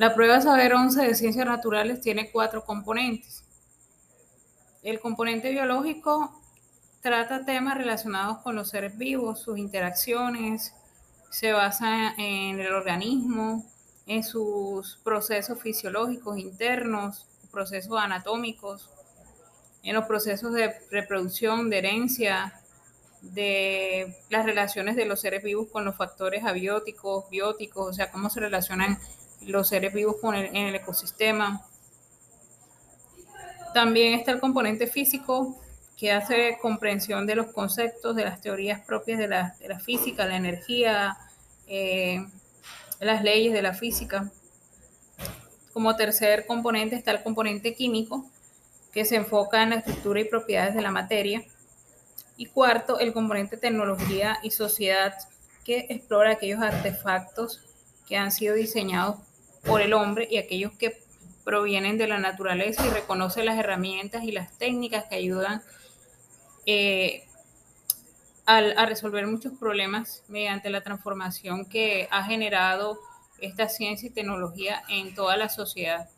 La prueba Saber 11 de Ciencias Naturales tiene cuatro componentes. El componente biológico trata temas relacionados con los seres vivos, sus interacciones, se basa en el organismo, en sus procesos fisiológicos internos, procesos anatómicos, en los procesos de reproducción, de herencia, de las relaciones de los seres vivos con los factores abióticos, bióticos, o sea, cómo se relacionan los seres vivos con el, en el ecosistema. También está el componente físico, que hace comprensión de los conceptos, de las teorías propias de la, de la física, la energía, eh, las leyes de la física. Como tercer componente está el componente químico, que se enfoca en la estructura y propiedades de la materia. Y cuarto, el componente tecnología y sociedad, que explora aquellos artefactos que han sido diseñados por el hombre y aquellos que provienen de la naturaleza y reconoce las herramientas y las técnicas que ayudan eh, a, resolver muchos problemas mediante la transformación que ha generado esta ciencia y tecnología en toda la sociedad.